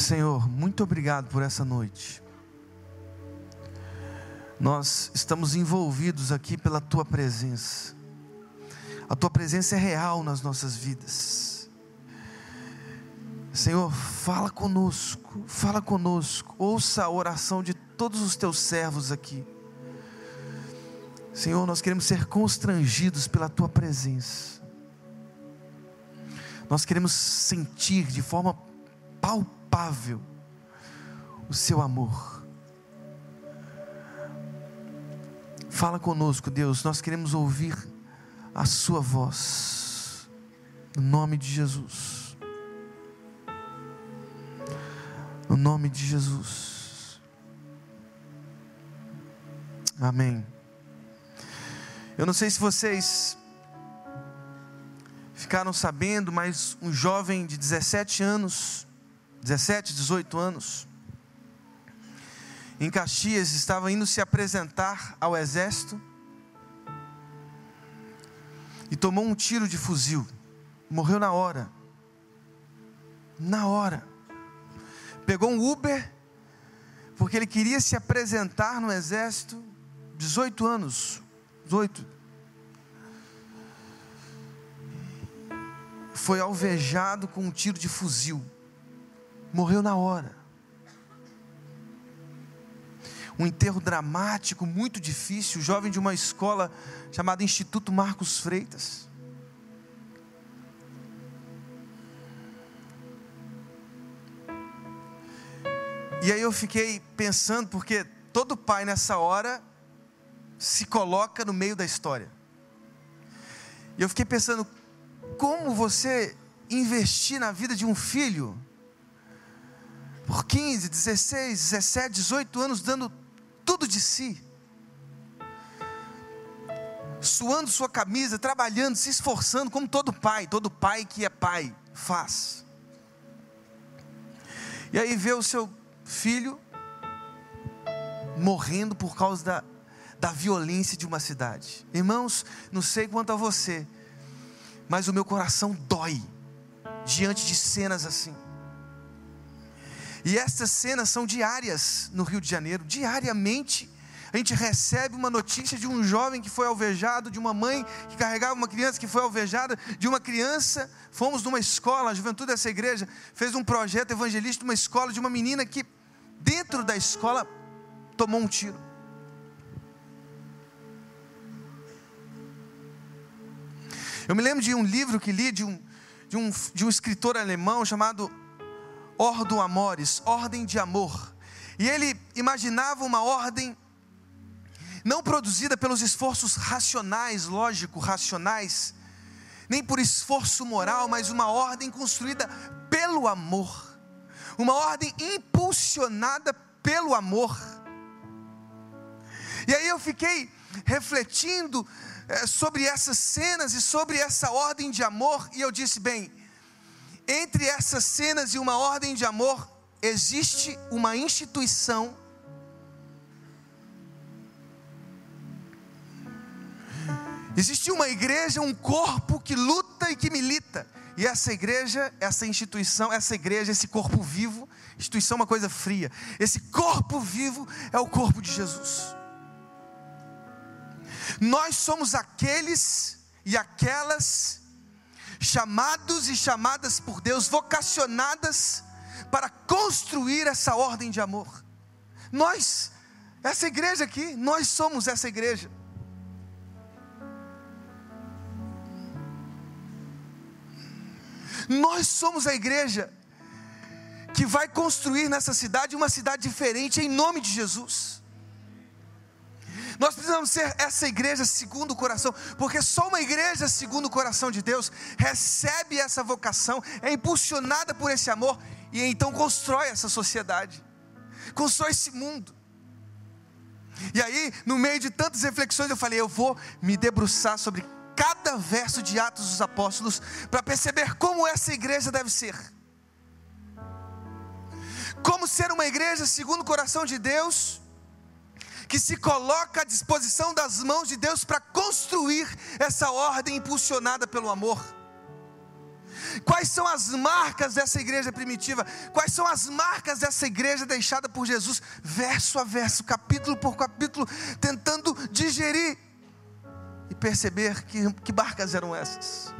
Senhor, muito obrigado por essa noite. Nós estamos envolvidos aqui pela tua presença. A tua presença é real nas nossas vidas. Senhor, fala conosco, fala conosco. Ouça a oração de todos os teus servos aqui. Senhor, nós queremos ser constrangidos pela tua presença. Nós queremos sentir de forma palpável o seu amor. Fala conosco, Deus, nós queremos ouvir a sua voz. No nome de Jesus. No nome de Jesus. Amém. Eu não sei se vocês ficaram sabendo, mas um jovem de 17 anos, 17, 18 anos, em Caxias, estava indo se apresentar ao exército e tomou um tiro de fuzil, morreu na hora. Na hora. Pegou um Uber, porque ele queria se apresentar no exército, 18 anos, 18. Foi alvejado com um tiro de fuzil. Morreu na hora. Um enterro dramático, muito difícil. Jovem de uma escola chamada Instituto Marcos Freitas. E aí eu fiquei pensando, porque todo pai nessa hora se coloca no meio da história. E eu fiquei pensando, como você investir na vida de um filho por 15, 16, 17, 18 anos dando tudo de si, suando sua camisa, trabalhando, se esforçando, como todo pai, todo pai que é pai faz. E aí vê o seu filho morrendo por causa da da violência de uma cidade. Irmãos, não sei quanto a você, mas o meu coração dói diante de cenas assim. E essas cenas são diárias no Rio de Janeiro, diariamente. A gente recebe uma notícia de um jovem que foi alvejado, de uma mãe que carregava uma criança que foi alvejada, de uma criança. Fomos numa escola, a juventude dessa igreja fez um projeto evangelístico numa escola de uma menina que, dentro da escola, tomou um tiro. Eu me lembro de um livro que li de um, de um, de um escritor alemão chamado Ordo Amores, Ordem de Amor. E ele imaginava uma ordem não produzida pelos esforços racionais, lógico, racionais, nem por esforço moral, mas uma ordem construída pelo amor, uma ordem impulsionada pelo amor. E aí eu fiquei refletindo é, sobre essas cenas e sobre essa ordem de amor, e eu disse: bem, entre essas cenas e uma ordem de amor, existe uma instituição. Existe uma igreja, um corpo que luta e que milita. E essa igreja, essa instituição, essa igreja, esse corpo vivo, instituição é uma coisa fria. Esse corpo vivo é o corpo de Jesus. Nós somos aqueles e aquelas chamados e chamadas por Deus, vocacionadas para construir essa ordem de amor. Nós, essa igreja aqui, nós somos essa igreja. Nós somos a igreja que vai construir nessa cidade uma cidade diferente em nome de Jesus. Nós precisamos ser essa igreja segundo o coração, porque só uma igreja segundo o coração de Deus recebe essa vocação, é impulsionada por esse amor e então constrói essa sociedade, constrói esse mundo. E aí, no meio de tantas reflexões, eu falei: eu vou me debruçar sobre cada verso de Atos dos Apóstolos para perceber como essa igreja deve ser. Como ser uma igreja segundo o coração de Deus que se coloca à disposição das mãos de Deus para construir essa ordem impulsionada pelo amor. Quais são as marcas dessa igreja primitiva? Quais são as marcas dessa igreja deixada por Jesus, verso a verso, capítulo por capítulo, tentando digerir e perceber que, que marcas eram essas.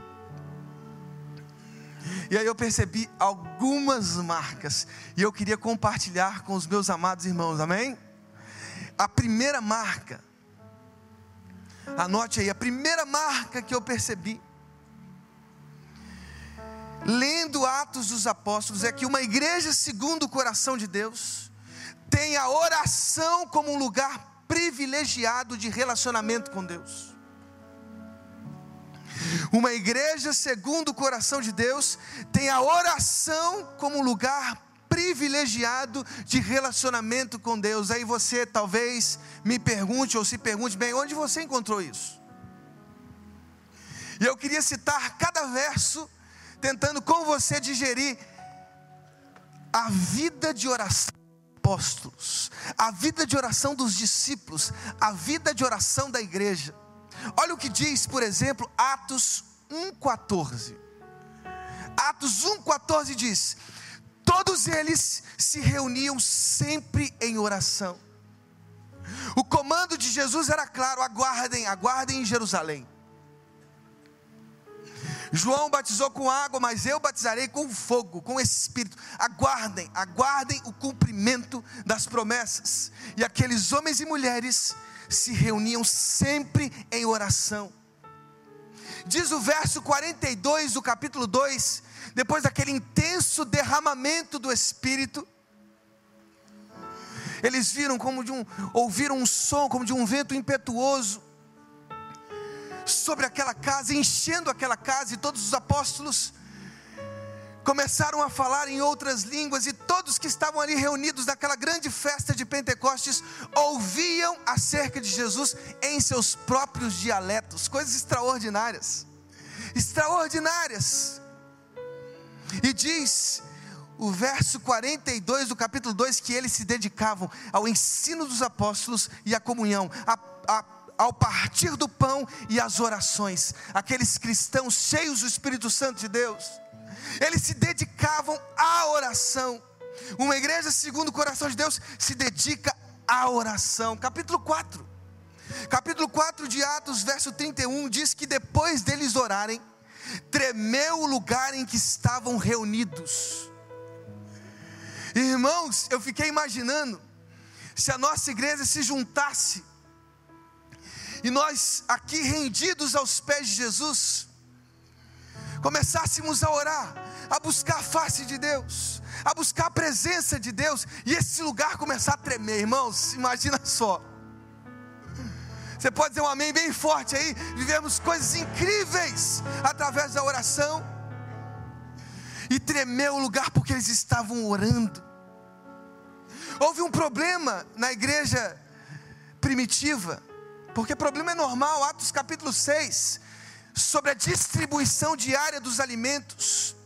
E aí eu percebi algumas marcas, e eu queria compartilhar com os meus amados irmãos, amém? A primeira marca, anote aí, a primeira marca que eu percebi, lendo Atos dos Apóstolos, é que uma igreja segundo o coração de Deus tem a oração como um lugar privilegiado de relacionamento com Deus. Uma igreja segundo o coração de Deus tem a oração como um lugar privilegiado de relacionamento com Deus. Aí você talvez me pergunte ou se pergunte, bem, onde você encontrou isso? E eu queria citar cada verso tentando com você digerir a vida de oração dos apóstolos, a vida de oração dos discípulos, a vida de oração da igreja. Olha o que diz, por exemplo, Atos 1,14. Atos 1,14 diz: Todos eles se reuniam sempre em oração. O comando de Jesus era claro: aguardem, aguardem em Jerusalém. João batizou com água, mas eu batizarei com fogo, com espírito. Aguardem, aguardem o cumprimento das promessas. E aqueles homens e mulheres se reuniam sempre em oração. Diz o verso 42 do capítulo 2, depois daquele intenso derramamento do Espírito, eles viram como de um, ouviram um som como de um vento impetuoso sobre aquela casa, enchendo aquela casa, e todos os apóstolos começaram a falar em outras línguas, e todos que estavam ali reunidos naquela grande festa de Pentecostes ouviam acerca de Jesus em seus próprios dialetos, coisas extraordinárias extraordinárias. E diz o verso 42 do capítulo 2 que eles se dedicavam ao ensino dos apóstolos e à comunhão, a, a ao partir do pão e às orações, aqueles cristãos cheios do Espírito Santo de Deus, eles se dedicavam à oração. Uma igreja segundo o coração de Deus se dedica à oração. Capítulo 4. Capítulo 4 de Atos, verso 31 diz que depois deles orarem, tremeu o lugar em que estavam reunidos. Irmãos, eu fiquei imaginando se a nossa igreja se juntasse e nós aqui rendidos aos pés de Jesus, começássemos a orar, a buscar a face de Deus, a buscar a presença de Deus, e esse lugar começar a tremer, irmãos, imagina só. Você pode dizer um amém bem forte aí. Vivemos coisas incríveis através da oração. E tremeu o lugar porque eles estavam orando. Houve um problema na igreja primitiva. Porque problema é normal, Atos capítulo 6, sobre a distribuição diária dos alimentos.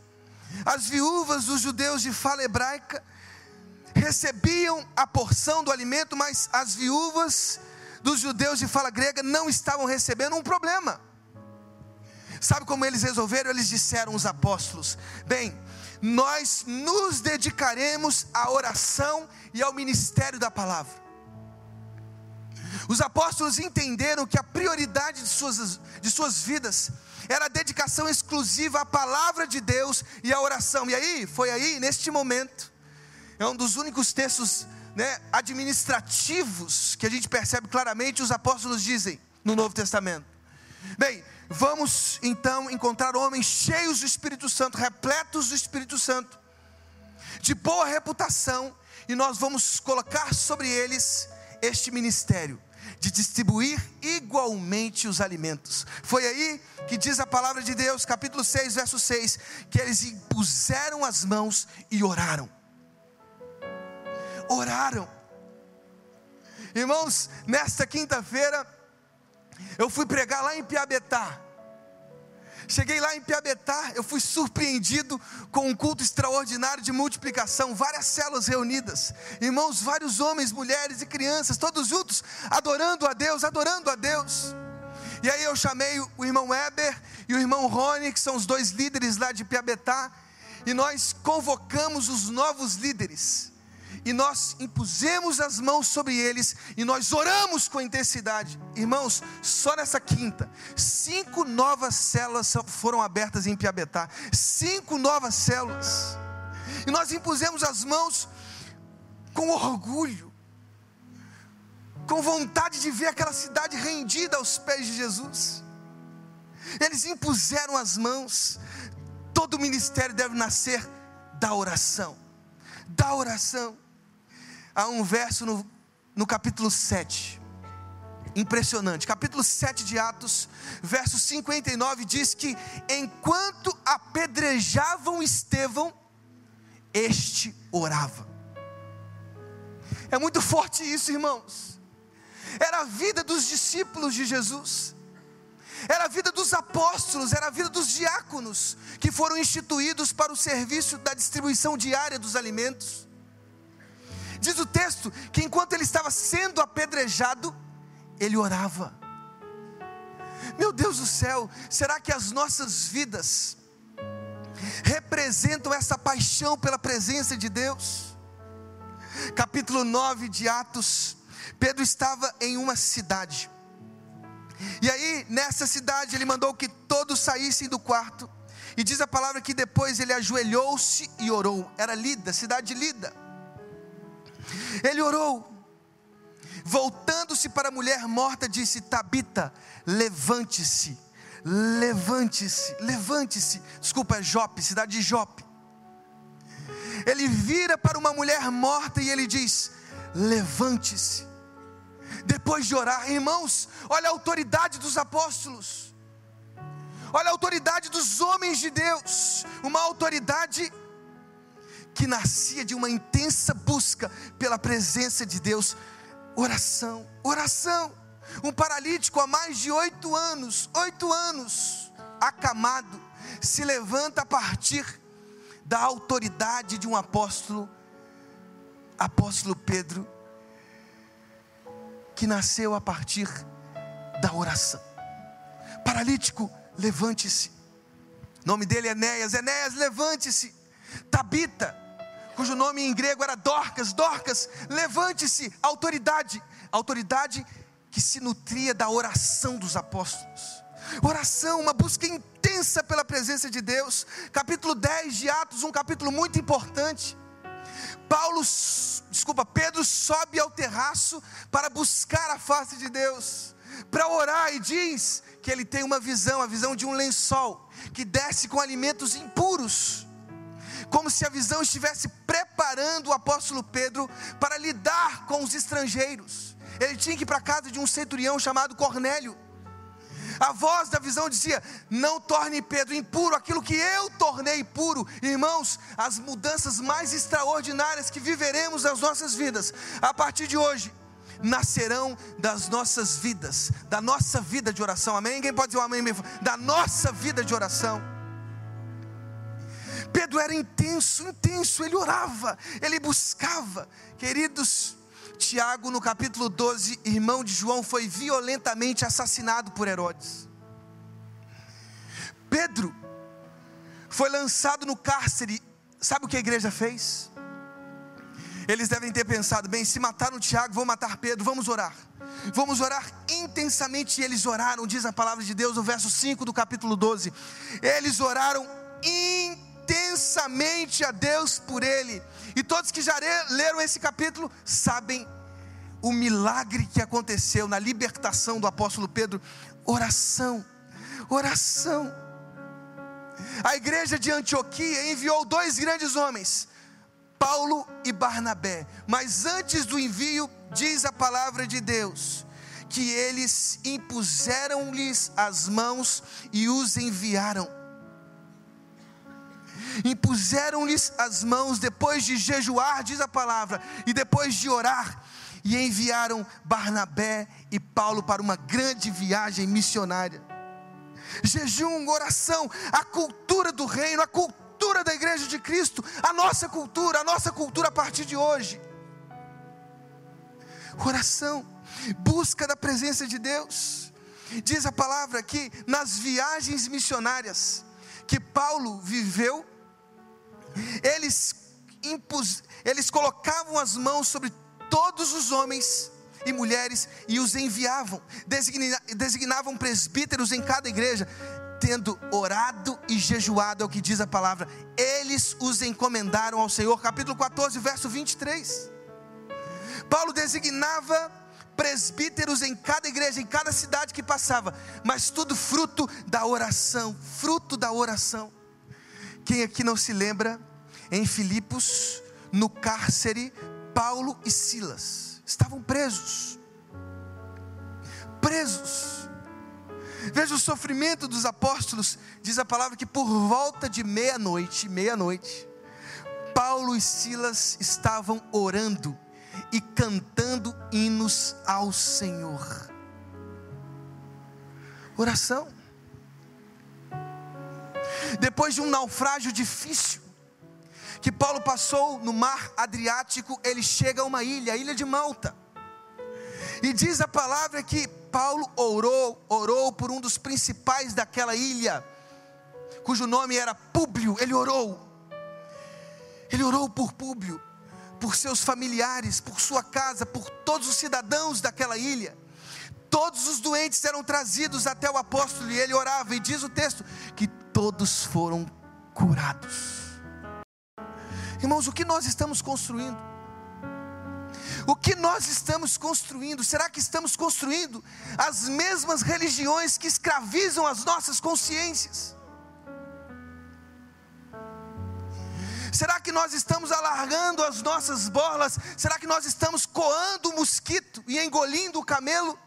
As viúvas dos judeus de fala hebraica recebiam a porção do alimento, mas as viúvas dos judeus de fala grega não estavam recebendo um problema. Sabe como eles resolveram? Eles disseram os apóstolos: Bem, nós nos dedicaremos à oração e ao ministério da palavra. Os apóstolos entenderam que a prioridade de suas, de suas vidas era a dedicação exclusiva à palavra de Deus e à oração. E aí, foi aí, neste momento, é um dos únicos textos né, administrativos que a gente percebe claramente, os apóstolos dizem no Novo Testamento. Bem, vamos então encontrar homens cheios do Espírito Santo, repletos do Espírito Santo, de boa reputação, e nós vamos colocar sobre eles este ministério de distribuir igualmente os alimentos. Foi aí que diz a palavra de Deus, capítulo 6, verso 6, que eles impuseram as mãos e oraram. Oraram. Irmãos, nesta quinta-feira, eu fui pregar lá em Piabetá. Cheguei lá em Piabetá, eu fui surpreendido com um culto extraordinário de multiplicação, várias células reunidas, irmãos, vários homens, mulheres e crianças, todos juntos, adorando a Deus, adorando a Deus. E aí eu chamei o irmão Weber e o irmão Rony, que são os dois líderes lá de Piabetá, e nós convocamos os novos líderes. E nós impusemos as mãos sobre eles e nós oramos com intensidade. Irmãos, só nessa quinta, cinco novas células foram abertas em Piabetá. Cinco novas células. E nós impusemos as mãos com orgulho, com vontade de ver aquela cidade rendida aos pés de Jesus. Eles impuseram as mãos. Todo ministério deve nascer da oração. Da oração. Há um verso no, no capítulo 7. Impressionante. Capítulo 7 de Atos, verso 59 diz que enquanto apedrejavam Estevão, este orava. É muito forte isso, irmãos. Era a vida dos discípulos de Jesus, era a vida dos apóstolos, era a vida dos diáconos que foram instituídos para o serviço da distribuição diária dos alimentos. Diz o texto que enquanto ele estava sendo apedrejado, ele orava. Meu Deus do céu, será que as nossas vidas representam essa paixão pela presença de Deus? Capítulo 9 de Atos, Pedro estava em uma cidade. E aí, nessa cidade, ele mandou que todos saíssem do quarto. E diz a palavra que depois ele ajoelhou-se e orou. Era Lida, cidade de Lida. Ele orou. Voltando-se para a mulher morta, disse: Tabita, levante-se. Levante-se, levante-se. Desculpa, é Jope, cidade de Jope. Ele vira para uma mulher morta e ele diz: Levante-se depois de orar. Irmãos, olha a autoridade dos apóstolos, olha a autoridade dos homens de Deus, uma autoridade que nascia de uma intensa busca pela presença de Deus. Oração, oração. Um paralítico há mais de oito anos, oito anos, acamado, se levanta a partir da autoridade de um apóstolo, apóstolo Pedro, que nasceu a partir da oração. Paralítico, levante-se. Nome dele é Enéas. Enéas, levante-se. Tabita, cujo nome em grego era Dorcas. Dorcas, levante-se. Autoridade, autoridade que se nutria da oração dos apóstolos. Oração, uma busca intensa pela presença de Deus. Capítulo 10 de Atos, um capítulo muito importante. Paulo, desculpa, Pedro sobe ao terraço para buscar a face de Deus, para orar e diz que ele tem uma visão, a visão de um lençol que desce com alimentos impuros, como se a visão estivesse preparando o apóstolo Pedro para lidar com os estrangeiros. Ele tinha que ir para a casa de um centurião chamado Cornélio. A voz da visão dizia: Não torne Pedro impuro aquilo que eu tornei puro. Irmãos, as mudanças mais extraordinárias que viveremos nas nossas vidas, a partir de hoje, nascerão das nossas vidas, da nossa vida de oração. Amém? Quem pode dizer um amém? Da nossa vida de oração. Pedro era intenso, intenso, ele orava, ele buscava. Queridos, Tiago, no capítulo 12, irmão de João, foi violentamente assassinado por Herodes. Pedro foi lançado no cárcere. Sabe o que a igreja fez? Eles devem ter pensado: bem, se mataram Tiago, vão matar Pedro, vamos orar. Vamos orar intensamente. E eles oraram, diz a palavra de Deus, no verso 5 do capítulo 12. Eles oraram intensamente a Deus por ele e todos que já leram esse capítulo sabem o milagre que aconteceu na libertação do apóstolo Pedro. Oração, oração. A igreja de Antioquia enviou dois grandes homens, Paulo e Barnabé. Mas antes do envio, diz a palavra de Deus, que eles impuseram-lhes as mãos e os enviaram impuseram-lhes as mãos depois de jejuar, diz a palavra, e depois de orar, e enviaram Barnabé e Paulo para uma grande viagem missionária. Jejum, oração, a cultura do reino, a cultura da igreja de Cristo, a nossa cultura, a nossa cultura a partir de hoje. Oração, busca da presença de Deus. diz a palavra que nas viagens missionárias que Paulo viveu, eles, impus, eles colocavam as mãos sobre todos os homens e mulheres e os enviavam, designavam presbíteros em cada igreja, tendo orado e jejuado, é o que diz a palavra, eles os encomendaram ao Senhor. Capítulo 14, verso 23. Paulo designava presbíteros em cada igreja, em cada cidade que passava, mas tudo fruto da oração, fruto da oração. Quem aqui não se lembra, em Filipos, no cárcere, Paulo e Silas estavam presos. Presos. Veja o sofrimento dos apóstolos, diz a palavra que por volta de meia-noite, meia-noite, Paulo e Silas estavam orando e cantando hinos ao Senhor. Oração. Depois de um naufrágio difícil, que Paulo passou no mar Adriático, ele chega a uma ilha, a ilha de Malta. E diz a palavra que Paulo orou, orou por um dos principais daquela ilha, cujo nome era Públio. Ele orou. Ele orou por Públio por seus familiares, por sua casa, por todos os cidadãos daquela ilha. Todos os doentes eram trazidos até o apóstolo e ele orava, e diz o texto que todos foram curados. Irmãos, o que nós estamos construindo? O que nós estamos construindo? Será que estamos construindo as mesmas religiões que escravizam as nossas consciências? Será que nós estamos alargando as nossas borlas? Será que nós estamos coando o mosquito e engolindo o camelo?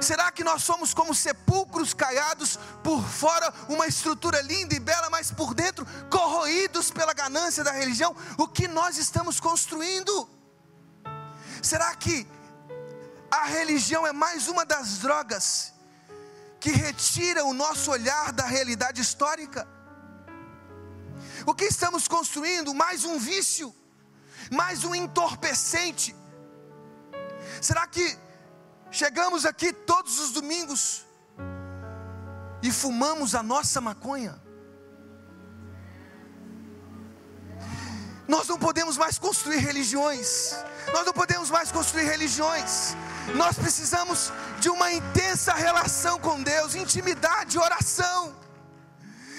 Será que nós somos como sepulcros caiados, por fora uma estrutura linda e bela, mas por dentro corroídos pela ganância da religião? O que nós estamos construindo? Será que a religião é mais uma das drogas que retira o nosso olhar da realidade histórica? O que estamos construindo? Mais um vício, mais um entorpecente. Será que chegamos aqui todos os domingos e fumamos a nossa maconha? Nós não podemos mais construir religiões. Nós não podemos mais construir religiões. Nós precisamos de uma intensa relação com Deus, intimidade, oração.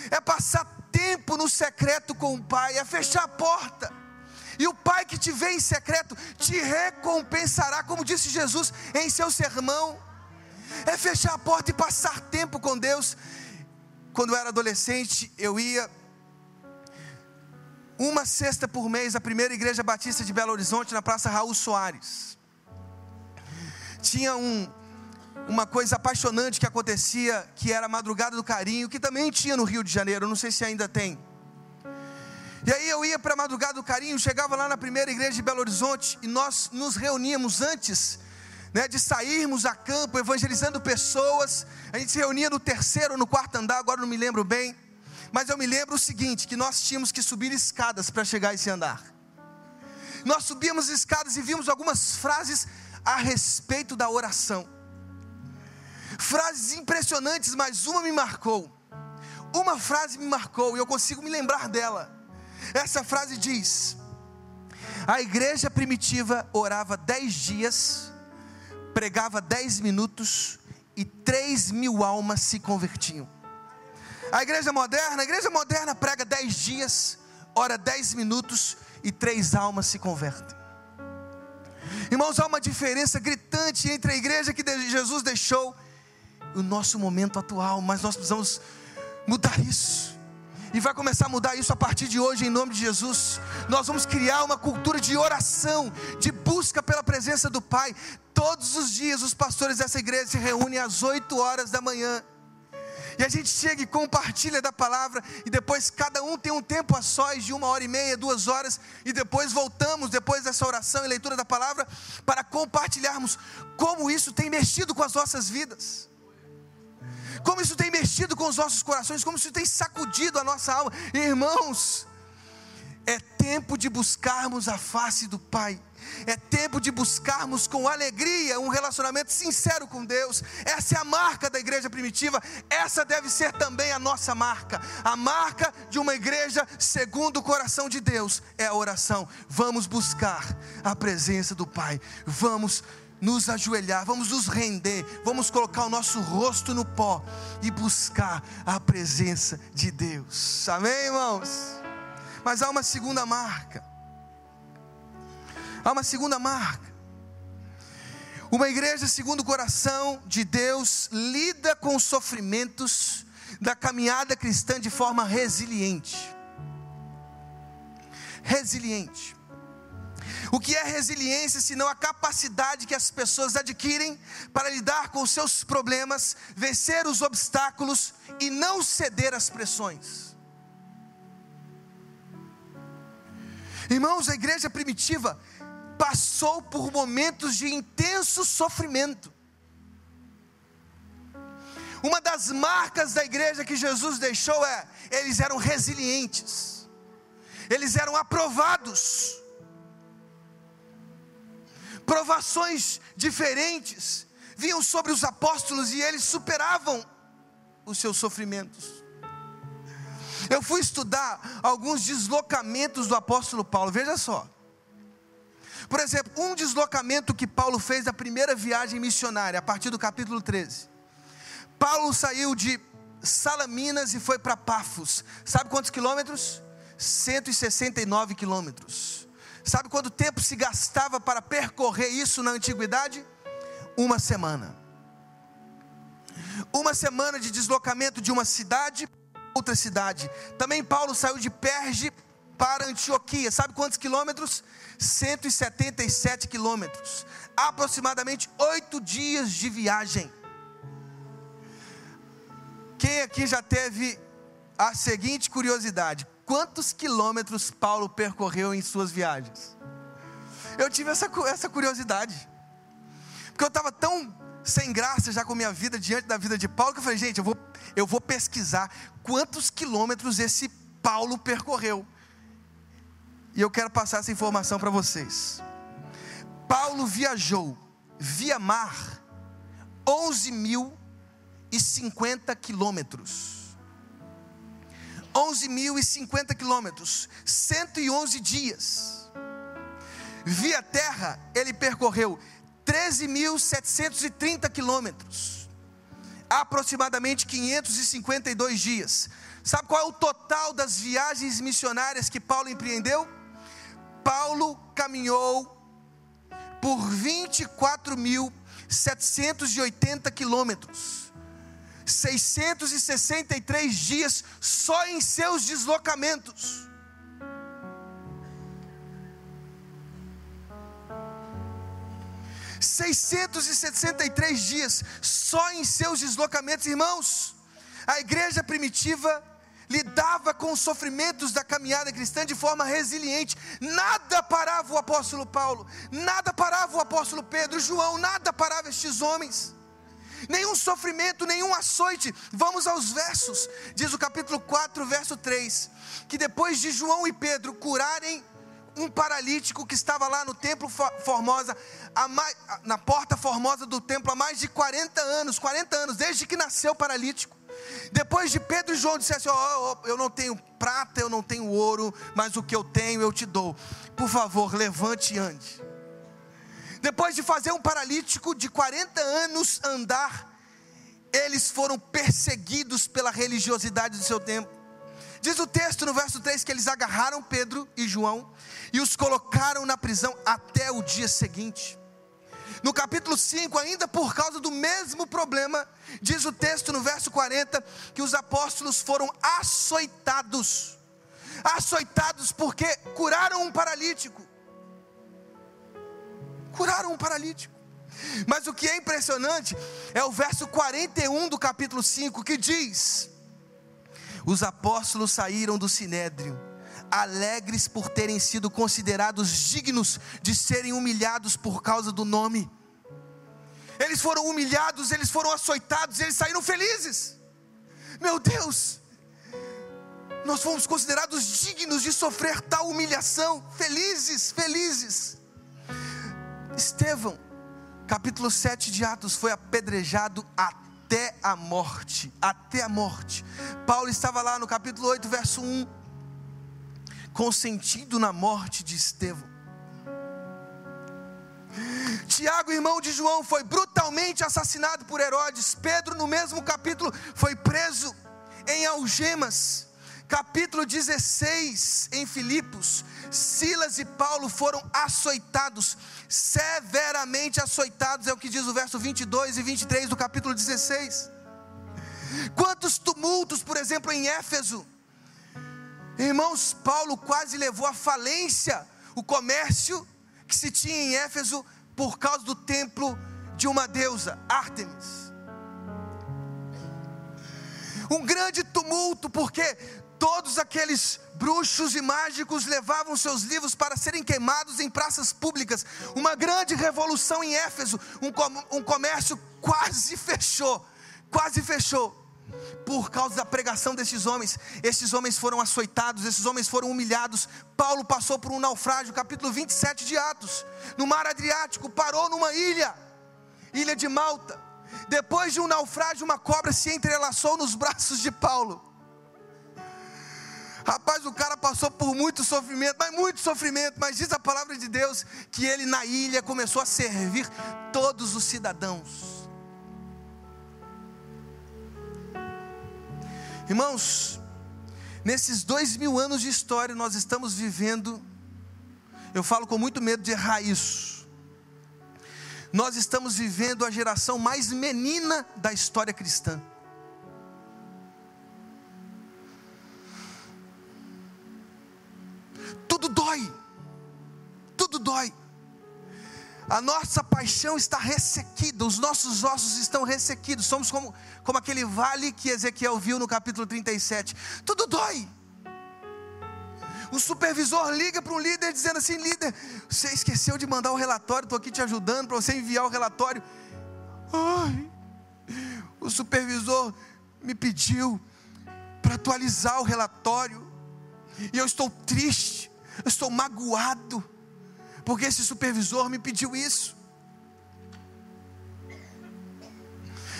É passar tempo no secreto com o Pai, é fechar a porta. E o Pai que te vê em secreto te recompensará, como disse Jesus em seu sermão. É fechar a porta e passar tempo com Deus. Quando eu era adolescente, eu ia uma sexta por mês à primeira igreja batista de Belo Horizonte, na Praça Raul Soares. Tinha um, uma coisa apaixonante que acontecia, que era a madrugada do carinho, que também tinha no Rio de Janeiro, não sei se ainda tem. E aí eu ia para a madrugada do carinho, chegava lá na primeira igreja de Belo Horizonte e nós nos reuníamos antes né, de sairmos a campo, evangelizando pessoas. A gente se reunia no terceiro ou no quarto andar, agora não me lembro bem. Mas eu me lembro o seguinte: que nós tínhamos que subir escadas para chegar a esse andar. Nós subíamos escadas e vimos algumas frases a respeito da oração frases impressionantes, mas uma me marcou. Uma frase me marcou e eu consigo me lembrar dela. Essa frase diz: A igreja primitiva orava dez dias, pregava dez minutos e três mil almas se convertiam. A igreja moderna, a igreja moderna prega dez dias, ora dez minutos e três almas se convertem. Irmãos, há uma diferença gritante entre a igreja que Jesus deixou o nosso momento atual, mas nós precisamos mudar isso. E vai começar a mudar isso a partir de hoje, em nome de Jesus. Nós vamos criar uma cultura de oração, de busca pela presença do Pai. Todos os dias, os pastores dessa igreja se reúnem às 8 horas da manhã. E a gente chega e compartilha da palavra, e depois cada um tem um tempo a sós de uma hora e meia, duas horas, e depois voltamos, depois dessa oração e leitura da palavra, para compartilharmos como isso tem mexido com as nossas vidas como isso tem mexido com os nossos corações, como isso tem sacudido a nossa alma. Irmãos, é tempo de buscarmos a face do Pai. É tempo de buscarmos com alegria um relacionamento sincero com Deus. Essa é a marca da igreja primitiva. Essa deve ser também a nossa marca. A marca de uma igreja segundo o coração de Deus é a oração. Vamos buscar a presença do Pai. Vamos nos ajoelhar, vamos nos render, vamos colocar o nosso rosto no pó e buscar a presença de Deus. Amém, irmãos? Mas há uma segunda marca. Há uma segunda marca. Uma igreja segundo o coração de Deus lida com os sofrimentos da caminhada cristã de forma resiliente. Resiliente. O que é resiliência senão a capacidade que as pessoas adquirem para lidar com os seus problemas, vencer os obstáculos e não ceder às pressões? Irmãos, a igreja primitiva passou por momentos de intenso sofrimento. Uma das marcas da igreja que Jesus deixou é: eles eram resilientes, eles eram aprovados provações diferentes vinham sobre os apóstolos e eles superavam os seus sofrimentos. Eu fui estudar alguns deslocamentos do apóstolo Paulo, veja só. Por exemplo, um deslocamento que Paulo fez da primeira viagem missionária, a partir do capítulo 13. Paulo saiu de Salaminas e foi para Pafos. Sabe quantos quilômetros? 169 quilômetros. Sabe quanto tempo se gastava para percorrer isso na antiguidade? Uma semana. Uma semana de deslocamento de uma cidade para outra cidade. Também Paulo saiu de Perge para Antioquia. Sabe quantos quilômetros? 177 quilômetros. Aproximadamente oito dias de viagem. Quem aqui já teve a seguinte curiosidade: quantos quilômetros Paulo percorreu em suas viagens. Eu tive essa, essa curiosidade, porque eu estava tão sem graça já com minha vida diante da vida de Paulo, que eu falei, gente, eu vou, eu vou pesquisar quantos quilômetros esse Paulo percorreu. E eu quero passar essa informação para vocês. Paulo viajou via mar 11.050 quilômetros. 11.050 quilômetros, 111 dias. Via terra, ele percorreu 13.730 quilômetros, aproximadamente 552 dias. Sabe qual é o total das viagens missionárias que Paulo empreendeu? Paulo caminhou por 24.780 quilômetros 663 dias só em seus deslocamentos. Seiscentos e sessenta e três dias só em seus deslocamentos, irmãos. A igreja primitiva lidava com os sofrimentos da caminhada cristã de forma resiliente. Nada parava o apóstolo Paulo, nada parava o apóstolo Pedro, João, nada parava estes homens nenhum sofrimento, nenhum açoite. Vamos aos versos, diz o capítulo 4, verso 3: que depois de João e Pedro curarem um paralítico que estava lá no templo Formosa, mais, na porta formosa do templo há mais de 40 anos 40 anos, desde que nasceu o paralítico. Depois de Pedro e João dissessem: oh, oh, Eu não tenho prata, eu não tenho ouro, mas o que eu tenho eu te dou. Por favor, levante e ande. Depois de fazer um paralítico de 40 anos andar, eles foram perseguidos pela religiosidade do seu tempo. Diz o texto no verso 3 que eles agarraram Pedro e João e os colocaram na prisão até o dia seguinte. No capítulo 5, ainda por causa do mesmo problema, diz o texto no verso 40 que os apóstolos foram açoitados. Açoitados porque curaram um paralítico curaram um paralítico. Mas o que é impressionante é o verso 41 do capítulo 5 que diz: Os apóstolos saíram do sinédrio, alegres por terem sido considerados dignos de serem humilhados por causa do nome. Eles foram humilhados, eles foram açoitados, eles saíram felizes. Meu Deus, nós fomos considerados dignos de sofrer tal humilhação. Felizes, felizes. Estevão, capítulo 7 de Atos, foi apedrejado até a morte. Até a morte. Paulo estava lá no capítulo 8, verso 1, consentindo na morte de Estevão. Tiago, irmão de João, foi brutalmente assassinado por Herodes. Pedro, no mesmo capítulo, foi preso em algemas capítulo 16, em Filipos, Silas e Paulo foram açoitados, severamente açoitados, é o que diz o verso 22 e 23 do capítulo 16. Quantos tumultos, por exemplo, em Éfeso. Irmãos, Paulo quase levou à falência o comércio que se tinha em Éfeso por causa do templo de uma deusa, Ártemis. Um grande tumulto, porque Todos aqueles bruxos e mágicos levavam seus livros para serem queimados em praças públicas. Uma grande revolução em Éfeso. Um, com, comércio quase fechou. Quase fechou. Por causa da pregação desses homens. Esses homens foram açoitados, esses homens foram humilhados. Paulo passou por um naufrágio, capítulo 27 de Atos. No mar Adriático, parou numa ilha, ilha de Malta. Depois de um naufrágio, uma cobra se entrelaçou nos braços de Paulo. Rapaz, o cara passou por muito sofrimento, mas muito sofrimento, mas diz a palavra de Deus que ele na ilha começou a servir todos os cidadãos. Irmãos, nesses dois mil anos de história, nós estamos vivendo, eu falo com muito medo de errar isso. Nós estamos vivendo a geração mais menina da história cristã. Tudo dói, tudo dói. A nossa paixão está ressequida, os nossos ossos estão ressequidos. Somos como, como aquele vale que Ezequiel viu no capítulo 37. Tudo dói. O supervisor liga para um líder dizendo assim: líder, você esqueceu de mandar o relatório, estou aqui te ajudando para você enviar o relatório. Ai, o supervisor me pediu para atualizar o relatório, e eu estou triste eu estou magoado, porque esse supervisor me pediu isso.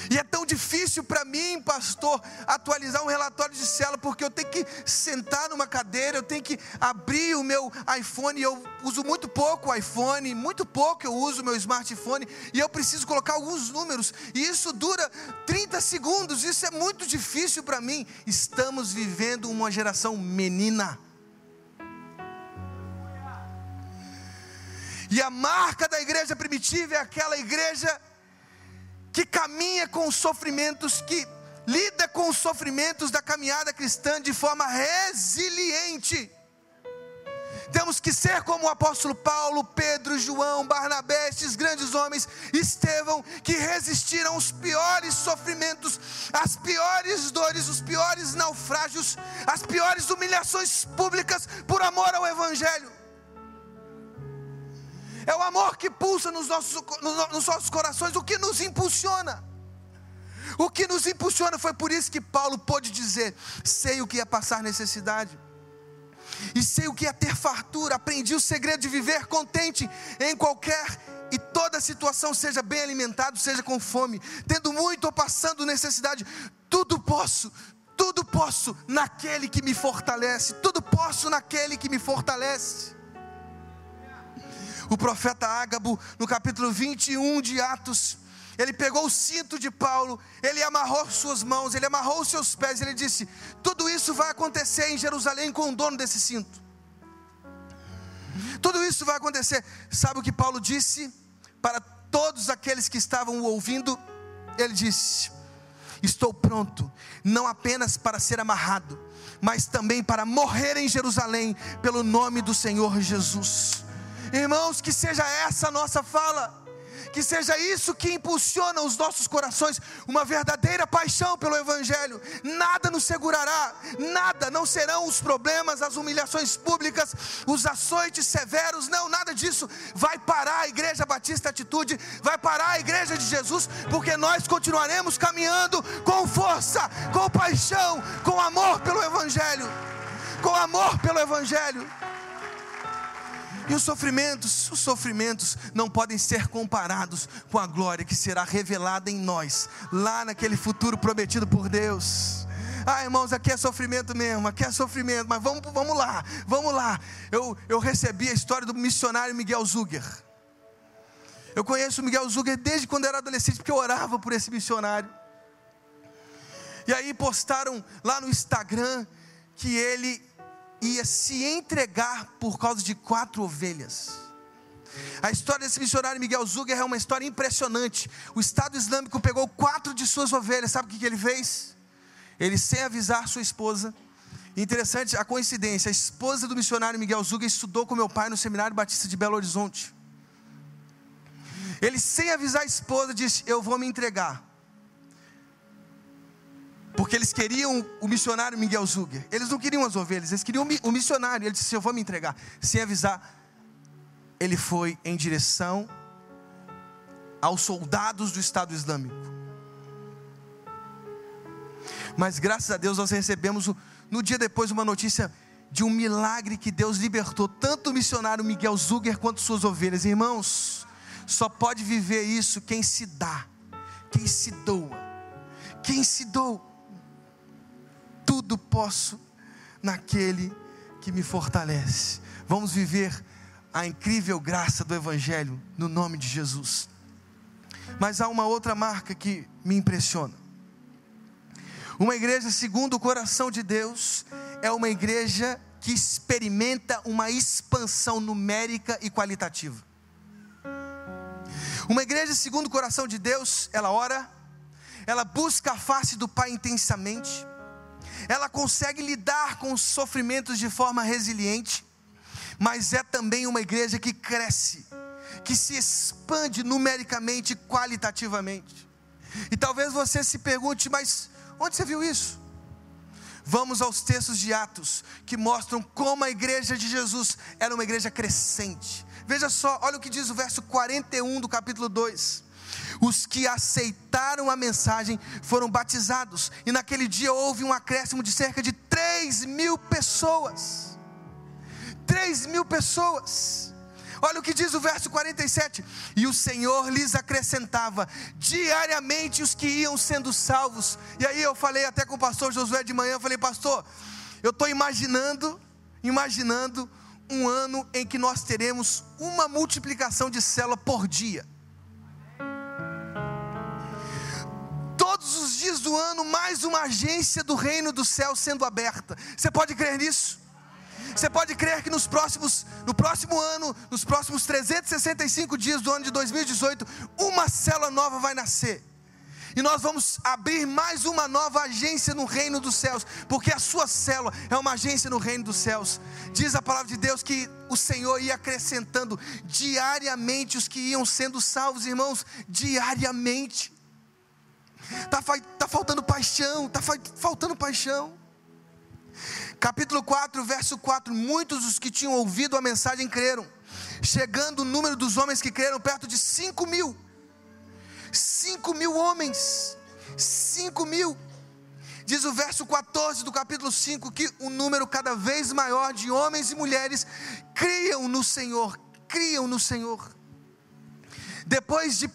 E é tão difícil para mim, pastor, atualizar um relatório de célula, porque eu tenho que sentar numa cadeira, eu tenho que abrir o meu iPhone, eu uso muito pouco o iPhone, muito pouco eu uso o meu smartphone, e eu preciso colocar alguns números, e isso dura 30 segundos, isso é muito difícil para mim. Estamos vivendo uma geração menina. E a marca da igreja primitiva é aquela igreja que caminha com os sofrimentos, que lida com os sofrimentos da caminhada cristã de forma resiliente. Temos que ser como o apóstolo Paulo, Pedro, João, Barnabé, esses grandes homens, Estevão, que resistiram aos piores sofrimentos, às piores dores, os piores naufrágios, as piores humilhações públicas por amor ao Evangelho. É o amor que pulsa nos nossos, nos nossos corações, o que nos impulsiona. O que nos impulsiona foi por isso que Paulo pôde dizer: sei o que é passar necessidade, e sei o que é ter fartura, aprendi o segredo de viver contente em qualquer e toda situação, seja bem alimentado, seja com fome, tendo muito ou passando necessidade, tudo posso, tudo posso naquele que me fortalece, tudo posso naquele que me fortalece o profeta Ágabo, no capítulo 21 de Atos, ele pegou o cinto de Paulo, ele amarrou suas mãos, ele amarrou seus pés, ele disse: Tudo isso vai acontecer em Jerusalém com o dono desse cinto. Tudo isso vai acontecer. Sabe o que Paulo disse para todos aqueles que estavam o ouvindo? Ele disse: Estou pronto, não apenas para ser amarrado, mas também para morrer em Jerusalém, pelo nome do Senhor Jesus. Irmãos, que seja essa a nossa fala, que seja isso que impulsiona os nossos corações, uma verdadeira paixão pelo Evangelho. Nada nos segurará, nada, não serão os problemas, as humilhações públicas, os açoites severos, não, nada disso. Vai parar a Igreja Batista Atitude, vai parar a Igreja de Jesus, porque nós continuaremos caminhando com força, com paixão, com amor pelo Evangelho, com amor pelo Evangelho. E os sofrimentos, os sofrimentos não podem ser comparados com a glória que será revelada em nós, lá naquele futuro prometido por Deus. Ah, irmãos, aqui é sofrimento mesmo, aqui é sofrimento, mas vamos, vamos lá, vamos lá. Eu, eu recebi a história do missionário Miguel Zuger. Eu conheço o Miguel Zuger desde quando era adolescente, porque eu orava por esse missionário. E aí postaram lá no Instagram que ele ia se entregar por causa de quatro ovelhas. A história desse missionário Miguel Zuger é uma história impressionante. O Estado Islâmico pegou quatro de suas ovelhas, sabe o que ele fez? Ele, sem avisar sua esposa, interessante a coincidência, a esposa do missionário Miguel Zuger estudou com meu pai no Seminário Batista de Belo Horizonte. Ele, sem avisar a esposa, disse: Eu vou me entregar. Porque eles queriam o missionário Miguel Zuger. Eles não queriam as ovelhas, eles queriam o missionário. Ele disse: Eu vou me entregar. Sem avisar, ele foi em direção aos soldados do Estado Islâmico. Mas graças a Deus nós recebemos no dia depois uma notícia de um milagre que Deus libertou tanto o missionário Miguel Zuger quanto suas ovelhas. Irmãos, só pode viver isso quem se dá, quem se doa, quem se doa tudo posso naquele que me fortalece. Vamos viver a incrível graça do Evangelho no nome de Jesus. Mas há uma outra marca que me impressiona. Uma igreja segundo o coração de Deus é uma igreja que experimenta uma expansão numérica e qualitativa. Uma igreja segundo o coração de Deus, ela ora, ela busca a face do Pai intensamente, ela consegue lidar com os sofrimentos de forma resiliente, mas é também uma igreja que cresce, que se expande numericamente e qualitativamente. E talvez você se pergunte, mas onde você viu isso? Vamos aos textos de Atos que mostram como a igreja de Jesus era uma igreja crescente. Veja só, olha o que diz o verso 41 do capítulo 2. Os que aceitaram a mensagem foram batizados, e naquele dia houve um acréscimo de cerca de 3 mil pessoas. 3 mil pessoas. Olha o que diz o verso 47: E o Senhor lhes acrescentava diariamente os que iam sendo salvos. E aí eu falei até com o pastor Josué de manhã: eu falei, pastor, eu estou imaginando, imaginando um ano em que nós teremos uma multiplicação de célula por dia. Dias do ano, mais uma agência do reino do céu sendo aberta. Você pode crer nisso? Você pode crer que nos próximos, no próximo ano, nos próximos 365 dias do ano de 2018, uma célula nova vai nascer. E nós vamos abrir mais uma nova agência no reino dos céus, porque a sua célula é uma agência no reino dos céus. Diz a palavra de Deus que o Senhor ia acrescentando diariamente os que iam sendo salvos, irmãos, diariamente. Está tá faltando paixão, está faltando paixão. Capítulo 4, verso 4: Muitos dos que tinham ouvido a mensagem creram, chegando o número dos homens que creram perto de 5 mil. 5 mil homens, 5 mil. Diz o verso 14 do capítulo 5 que um número cada vez maior de homens e mulheres criam no Senhor, criam no Senhor. Depois de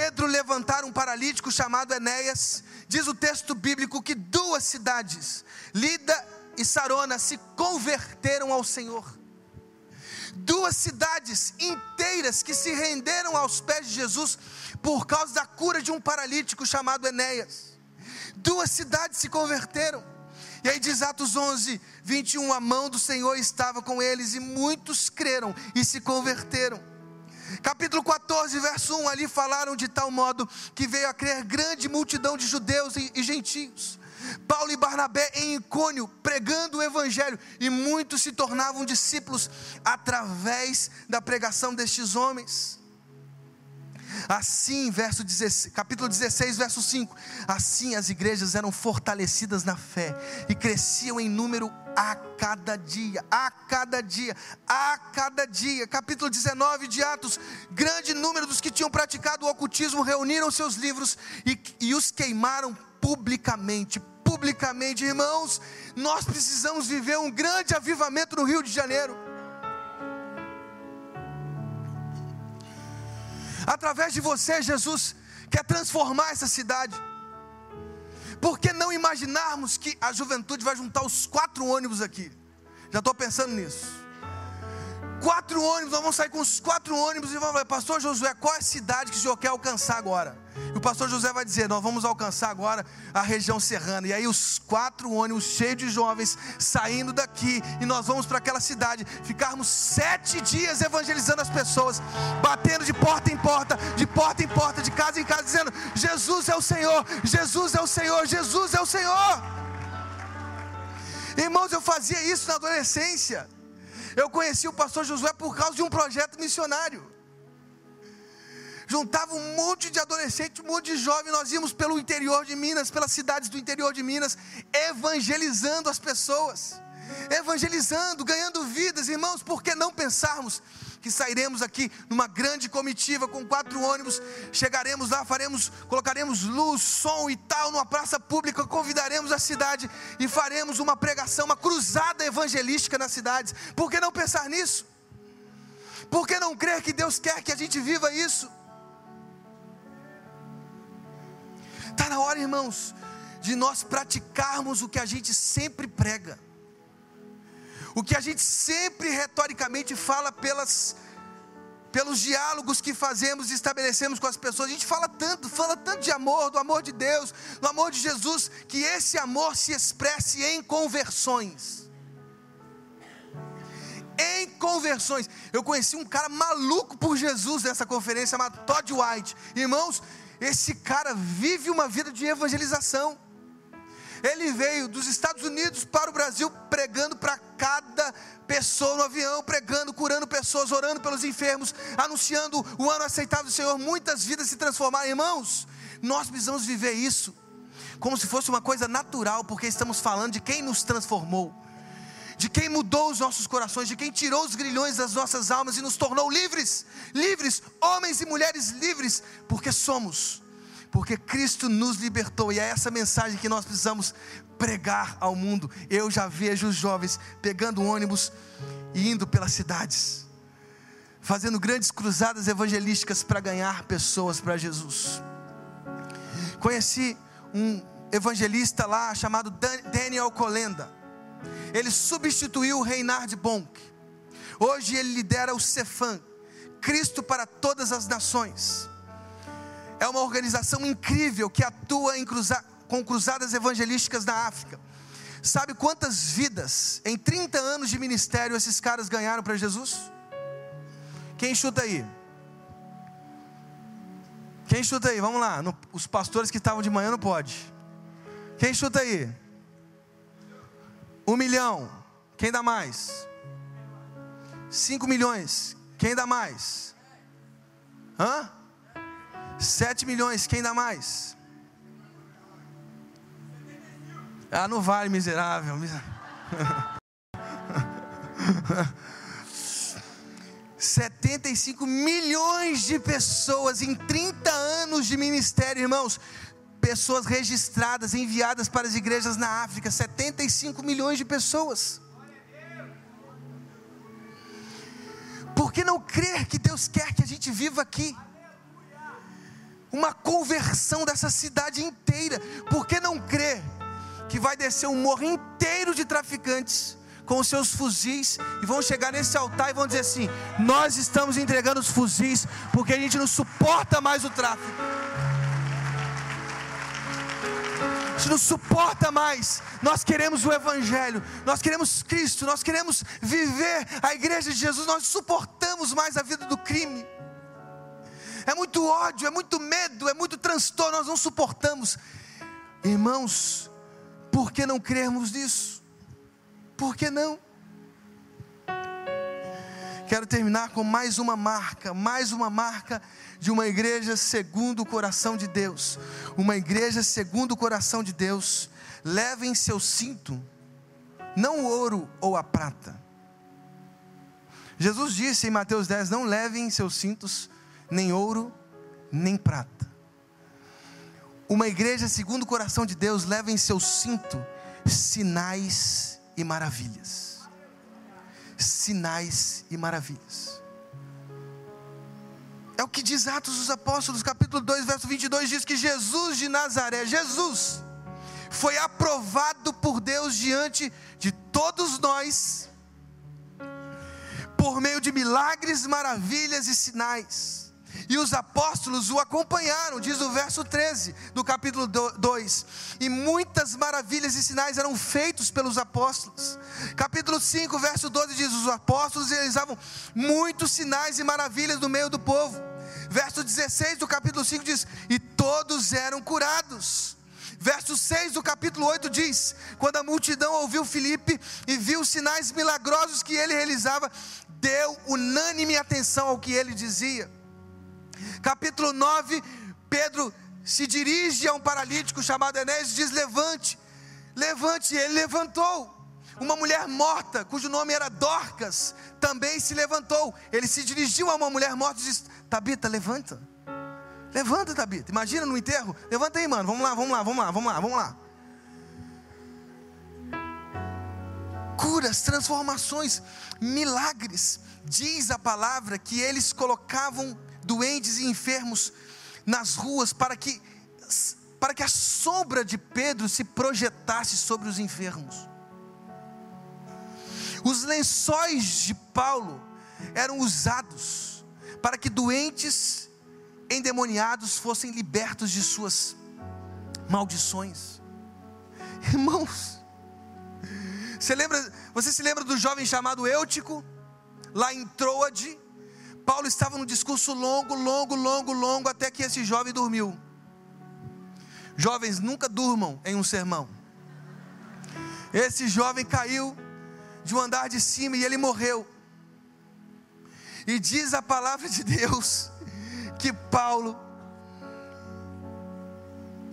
Pedro levantar um paralítico chamado Enéas, diz o texto bíblico que duas cidades, Lida e Sarona, se converteram ao Senhor. Duas cidades inteiras que se renderam aos pés de Jesus por causa da cura de um paralítico chamado Enéas. Duas cidades se converteram. E aí diz Atos 11, 21, a mão do Senhor estava com eles e muitos creram e se converteram. Capítulo 14, verso 1, ali falaram de tal modo que veio a crer grande multidão de judeus e, gentios. Paulo e Barnabé em Icônio, pregando o Evangelho, e muitos se tornavam discípulos através da pregação destes homens. Assim, verso 16, capítulo 16, verso 5. Assim as igrejas eram fortalecidas na fé e cresciam em número a cada dia, a cada dia, a cada dia. Capítulo 19 de Atos: grande número dos que tinham praticado o ocultismo reuniram seus livros e, e os queimaram publicamente. Publicamente, irmãos, nós precisamos viver um grande avivamento no Rio de Janeiro. Através de você, Jesus quer transformar essa cidade. Por que não imaginarmos que a juventude vai juntar os quatro ônibus aqui? Já estou pensando nisso. Quatro ônibus, nós vamos sair com os quatro ônibus e vamos falar, Pastor Josué, qual é a cidade que o senhor quer alcançar agora? E o pastor José vai dizer: Nós vamos alcançar agora a região serrana. E aí, os quatro ônibus cheios de jovens saindo daqui, e nós vamos para aquela cidade, ficarmos sete dias evangelizando as pessoas, batendo de porta em porta, de porta em porta, de casa em casa, dizendo: Jesus é o Senhor, Jesus é o Senhor, Jesus é o Senhor. Irmãos, eu fazia isso na adolescência. Eu conheci o pastor Josué por causa de um projeto missionário juntava um monte de adolescente, um monte de jovem, nós íamos pelo interior de Minas, pelas cidades do interior de Minas, evangelizando as pessoas, evangelizando, ganhando vidas, irmãos, por que não pensarmos que sairemos aqui numa grande comitiva com quatro ônibus, chegaremos lá, faremos, colocaremos luz, som e tal numa praça pública, convidaremos a cidade e faremos uma pregação, uma cruzada evangelística nas cidades. Por que não pensar nisso? Por que não crer que Deus quer que a gente viva isso? Está na hora, irmãos, de nós praticarmos o que a gente sempre prega, o que a gente sempre retoricamente fala pelas, pelos diálogos que fazemos e estabelecemos com as pessoas. A gente fala tanto, fala tanto de amor, do amor de Deus, do amor de Jesus, que esse amor se expresse em conversões. Em conversões. Eu conheci um cara maluco por Jesus nessa conferência chamado Todd White. Irmãos, esse cara vive uma vida de evangelização. Ele veio dos Estados Unidos para o Brasil pregando para cada pessoa no avião, pregando, curando pessoas, orando pelos enfermos, anunciando o ano aceitável do Senhor. Muitas vidas se transformaram, irmãos. Nós precisamos viver isso como se fosse uma coisa natural, porque estamos falando de quem nos transformou de quem mudou os nossos corações, de quem tirou os grilhões das nossas almas e nos tornou livres, livres, homens e mulheres livres, porque somos, porque Cristo nos libertou, e é essa mensagem que nós precisamos pregar ao mundo. Eu já vejo os jovens pegando ônibus e indo pelas cidades, fazendo grandes cruzadas evangelísticas para ganhar pessoas para Jesus. Conheci um evangelista lá chamado Daniel Colenda ele substituiu o Reinhard Bonk. Hoje ele lidera o Cefam, Cristo para todas as nações. É uma organização incrível que atua cruza, com cruzadas evangelísticas na África. Sabe quantas vidas em 30 anos de ministério esses caras ganharam para Jesus? Quem chuta aí? Quem chuta aí? Vamos lá. No, os pastores que estavam de manhã não pode. Quem chuta aí? Um milhão, quem dá mais? Cinco milhões, quem dá mais? Hã? Sete milhões, quem dá mais? Ah, não vale, miserável. 75 milhões de pessoas em 30 anos de ministério, irmãos pessoas registradas, enviadas para as igrejas na África, 75 milhões de pessoas. Por que não crer que Deus quer que a gente viva aqui? Uma conversão dessa cidade inteira. Por que não crer que vai descer um morro inteiro de traficantes com os seus fuzis e vão chegar nesse altar e vão dizer assim: Nós estamos entregando os fuzis porque a gente não suporta mais o tráfico. Gente não suporta mais. Nós queremos o Evangelho, nós queremos Cristo, nós queremos viver a igreja de Jesus, nós suportamos mais a vida do crime. É muito ódio, é muito medo, é muito transtorno, nós não suportamos. Irmãos, por que não crermos nisso? Por que não? Quero terminar com mais uma marca, mais uma marca de uma igreja segundo o coração de Deus. Uma igreja segundo o coração de Deus. Leve em seu cinto, não o ouro ou a prata. Jesus disse em Mateus 10: Não levem em seus cintos nem ouro, nem prata. Uma igreja segundo o coração de Deus leva em seu cinto sinais e maravilhas. Sinais e maravilhas. É o que diz Atos dos Apóstolos, capítulo 2, verso 22, diz que Jesus de Nazaré, Jesus, foi aprovado por Deus diante de todos nós, por meio de milagres, maravilhas e sinais. E os apóstolos o acompanharam, diz o verso 13 do capítulo 2. E muitas maravilhas e sinais eram feitos pelos apóstolos. Capítulo 5, verso 12 diz: Os apóstolos realizavam muitos sinais e maravilhas no meio do povo Verso 16 do capítulo 5 diz: E todos eram curados. Verso 6 do capítulo 8 diz: Quando a multidão ouviu Filipe e viu os sinais milagrosos que ele realizava, deu unânime atenção ao que ele dizia. Capítulo 9, Pedro se dirige a um paralítico chamado Enés e diz: Levante, levante, ele levantou. Uma mulher morta, cujo nome era Dorcas, também se levantou. Ele se dirigiu a uma mulher morta e disse: Tabita, levanta. Levanta, Tabita. Imagina no enterro. Levanta aí, mano. Vamos lá, vamos lá, vamos lá, vamos lá, vamos lá. Curas, transformações, milagres. Diz a palavra que eles colocavam doentes e enfermos nas ruas para que para que a sombra de Pedro se projetasse sobre os enfermos. Os lençóis de Paulo eram usados para que doentes endemoniados fossem libertos de suas maldições. Irmãos, você lembra, você se lembra do jovem chamado Eutico, lá em Troade? Paulo estava num discurso longo, longo, longo, longo, até que esse jovem dormiu. Jovens nunca durmam em um sermão. Esse jovem caiu de um andar de cima e ele morreu. E diz a palavra de Deus que Paulo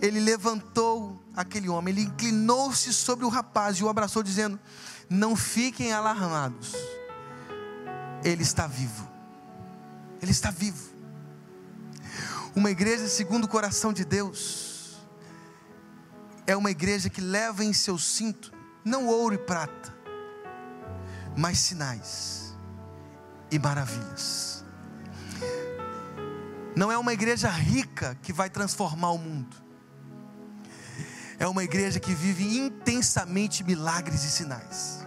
ele levantou aquele homem, ele inclinou-se sobre o rapaz e o abraçou, dizendo: Não fiquem alarmados, ele está vivo. Ele está vivo. Uma igreja segundo o coração de Deus é uma igreja que leva em seu cinto não ouro e prata, mais sinais e maravilhas. Não é uma igreja rica que vai transformar o mundo. É uma igreja que vive intensamente milagres e sinais.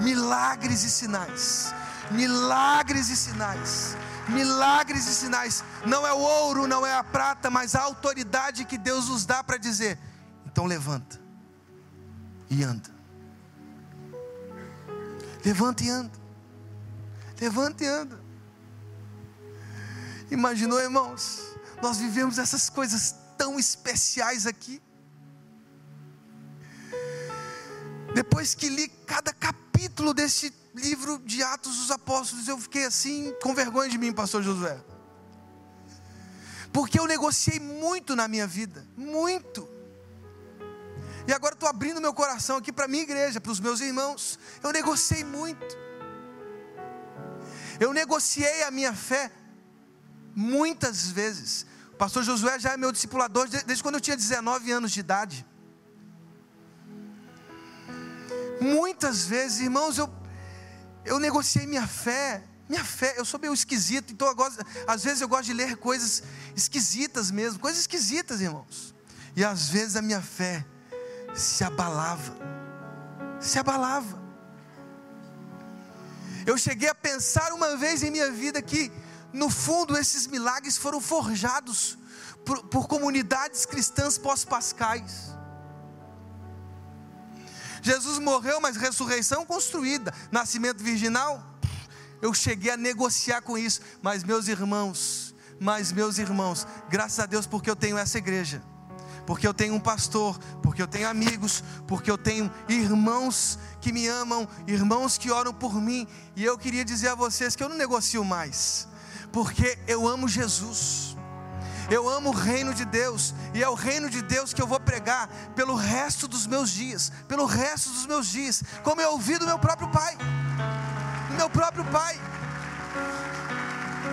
Milagres e sinais. Milagres e sinais. Milagres e sinais. Não é o ouro, não é a prata, mas a autoridade que Deus nos dá para dizer: então levanta e anda. Levanta e anda. Levanta e anda. Imaginou, irmãos? Nós vivemos essas coisas tão especiais aqui. Depois que li cada capítulo desse livro de Atos dos Apóstolos, eu fiquei assim, com vergonha de mim, pastor Josué. Porque eu negociei muito na minha vida, muito. E agora estou abrindo meu coração aqui para a minha igreja, para os meus irmãos. Eu negociei muito. Eu negociei a minha fé muitas vezes. O pastor Josué já é meu discipulador desde quando eu tinha 19 anos de idade. Muitas vezes, irmãos, eu, eu negociei minha fé. Minha fé, eu sou meio esquisito, então eu gosto, às vezes eu gosto de ler coisas esquisitas mesmo, coisas esquisitas, irmãos. E às vezes a minha fé se abalava, se abalava. Eu cheguei a pensar uma vez em minha vida que, no fundo, esses milagres foram forjados por, por comunidades cristãs pós-pascais. Jesus morreu, mas ressurreição construída, nascimento virginal. Eu cheguei a negociar com isso, mas meus irmãos, mas meus irmãos, graças a Deus porque eu tenho essa igreja porque eu tenho um pastor, porque eu tenho amigos, porque eu tenho irmãos que me amam, irmãos que oram por mim, e eu queria dizer a vocês que eu não negocio mais, porque eu amo Jesus. Eu amo o reino de Deus, e é o reino de Deus que eu vou pregar pelo resto dos meus dias, pelo resto dos meus dias, como eu ouvi do meu próprio pai, do meu próprio pai.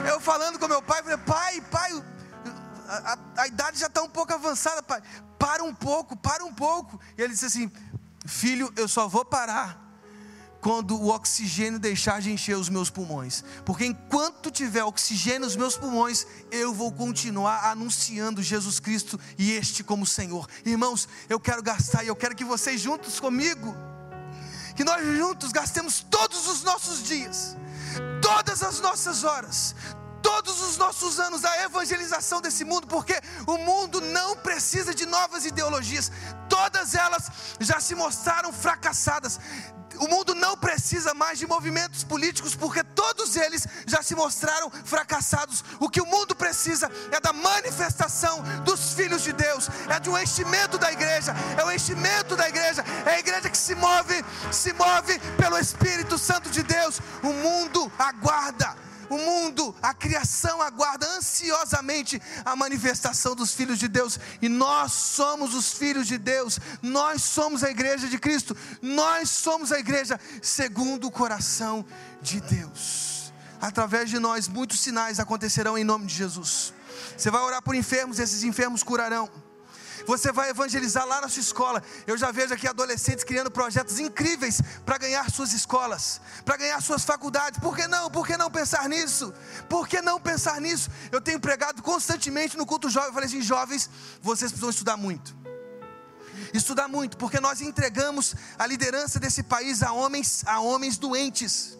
Eu falando com meu pai, falei, pai, pai, a, a, a idade já está um pouco avançada, pai. Para um pouco, para um pouco. E ele disse assim: Filho, eu só vou parar quando o oxigênio deixar de encher os meus pulmões. Porque enquanto tiver oxigênio nos meus pulmões, eu vou continuar anunciando Jesus Cristo e este como Senhor. Irmãos, eu quero gastar e eu quero que vocês juntos comigo, que nós juntos gastemos todos os nossos dias, todas as nossas horas, todos os nossos anos a evangelização desse mundo, porque o mundo não precisa de novas ideologias, todas elas já se mostraram fracassadas. O mundo não precisa mais de movimentos políticos, porque todos eles já se mostraram fracassados. O que o mundo precisa é da manifestação dos filhos de Deus, é de um enchimento da igreja, é o enchimento da igreja, é a igreja que se move, se move pelo Espírito Santo de Deus. O mundo aguarda o mundo, a criação aguarda ansiosamente a manifestação dos filhos de Deus, e nós somos os filhos de Deus, nós somos a igreja de Cristo, nós somos a igreja segundo o coração de Deus. Através de nós, muitos sinais acontecerão em nome de Jesus. Você vai orar por enfermos, esses enfermos curarão. Você vai evangelizar lá na sua escola. Eu já vejo aqui adolescentes criando projetos incríveis para ganhar suas escolas, para ganhar suas faculdades. Por que não? Por que não pensar nisso? Por que não pensar nisso? Eu tenho pregado constantemente no culto jovem. Eu falei assim: jovens, vocês precisam estudar muito. Estudar muito, porque nós entregamos a liderança desse país a homens, a homens doentes.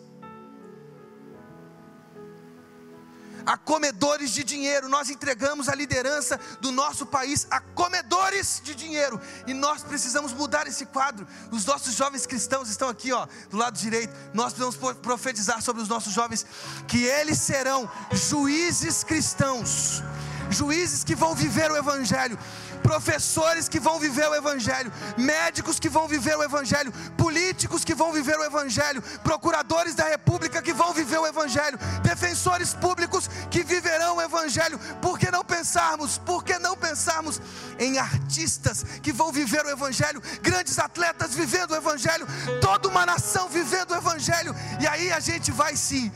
A comedores de dinheiro. Nós entregamos a liderança do nosso país a comedores de dinheiro. E nós precisamos mudar esse quadro. Os nossos jovens cristãos estão aqui, ó, do lado direito. Nós precisamos profetizar sobre os nossos jovens que eles serão juízes cristãos. Juízes que vão viver o evangelho, professores que vão viver o Evangelho, médicos que vão viver o Evangelho, políticos que vão viver o Evangelho, procuradores da República que vão viver o Evangelho, defensores públicos que viverão o Evangelho. Por que não pensarmos? Por que não pensarmos em artistas que vão viver o Evangelho, grandes atletas vivendo o Evangelho, toda uma nação vivendo o Evangelho, e aí a gente vai se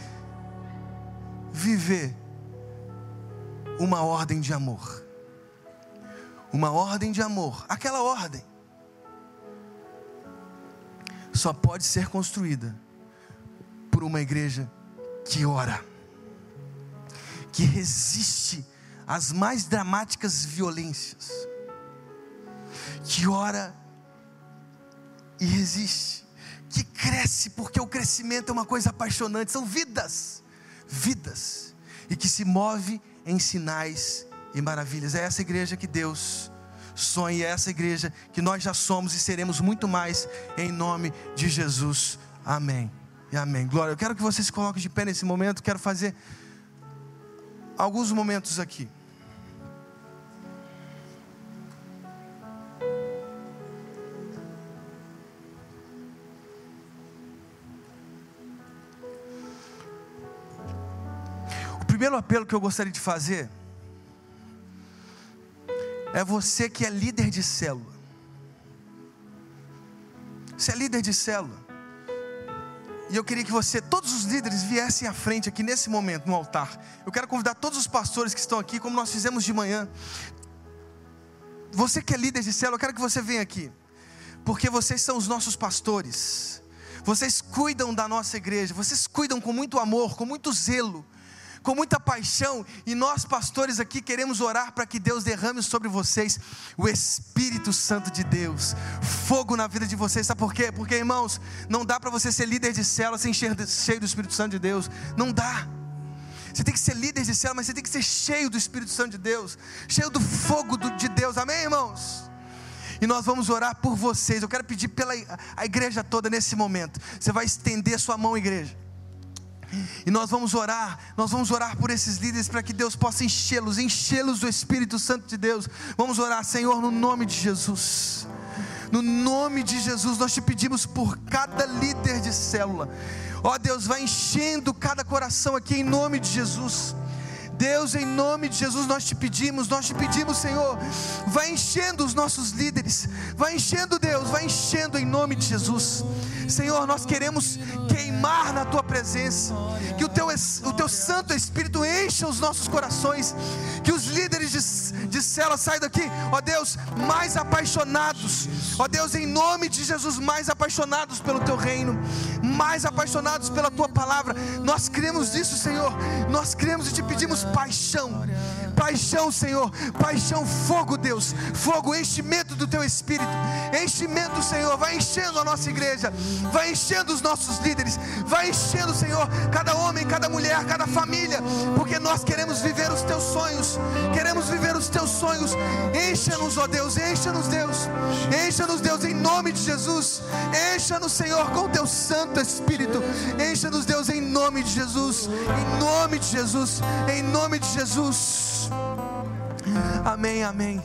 viver uma ordem de amor uma ordem de amor, aquela ordem. Só pode ser construída por uma igreja que ora, que resiste às mais dramáticas violências, que ora e resiste, que cresce, porque o crescimento é uma coisa apaixonante, são vidas, vidas, e que se move em sinais e maravilhas. É essa igreja que Deus sonha, é essa igreja que nós já somos e seremos muito mais em nome de Jesus. Amém. E amém. Glória. Eu quero que você se coloque de pé nesse momento. Quero fazer alguns momentos aqui. O primeiro apelo que eu gostaria de fazer é você que é líder de célula. Você é líder de célula. E eu queria que você, todos os líderes, viessem à frente aqui nesse momento, no altar. Eu quero convidar todos os pastores que estão aqui, como nós fizemos de manhã. Você que é líder de célula, eu quero que você venha aqui. Porque vocês são os nossos pastores. Vocês cuidam da nossa igreja. Vocês cuidam com muito amor, com muito zelo com muita paixão, e nós, pastores aqui, queremos orar para que Deus derrame sobre vocês o Espírito Santo de Deus, fogo na vida de vocês, sabe por quê? Porque, irmãos, não dá para você ser líder de célula sem cheio do Espírito Santo de Deus, não dá. Você tem que ser líder de célula, mas você tem que ser cheio do Espírito Santo de Deus, cheio do fogo de Deus, amém, irmãos? E nós vamos orar por vocês. Eu quero pedir pela a igreja toda nesse momento. Você vai estender sua mão, igreja. E nós vamos orar, nós vamos orar por esses líderes para que Deus possa enchê-los, enchê-los do Espírito Santo de Deus. Vamos orar, Senhor, no nome de Jesus. No nome de Jesus, nós te pedimos por cada líder de célula. Ó Deus, vai enchendo cada coração aqui em nome de Jesus. Deus, em nome de Jesus, nós te pedimos, nós te pedimos, Senhor, vai enchendo os nossos líderes, vai enchendo, Deus, vai enchendo em nome de Jesus. Senhor, nós queremos queimar na tua presença, que o teu, o teu Santo Espírito encha os nossos corações, que os líderes de, de cela saiam daqui, ó Deus, mais apaixonados, ó Deus, em nome de Jesus, mais apaixonados pelo teu reino, mais apaixonados pela tua palavra. Nós cremos nisso, Senhor, nós cremos e te pedimos paixão, paixão, Senhor, paixão, fogo, Deus, fogo, enchimento do teu espírito, enchimento, Senhor, vai enchendo a nossa igreja, vai enchendo os nossos líderes, vai enchendo, Senhor, cada homem, cada mulher, cada família, porque nós queremos viver os teus sonhos, queremos viver os teus sonhos, encha-nos, ó Deus, encha-nos, Deus, encha-nos, Deus, em nome de Jesus, encha-nos, Senhor, com teu Santo Espírito, encha-nos, Deus, em nome de Jesus, em nome de Jesus, em nome de Amém, amém.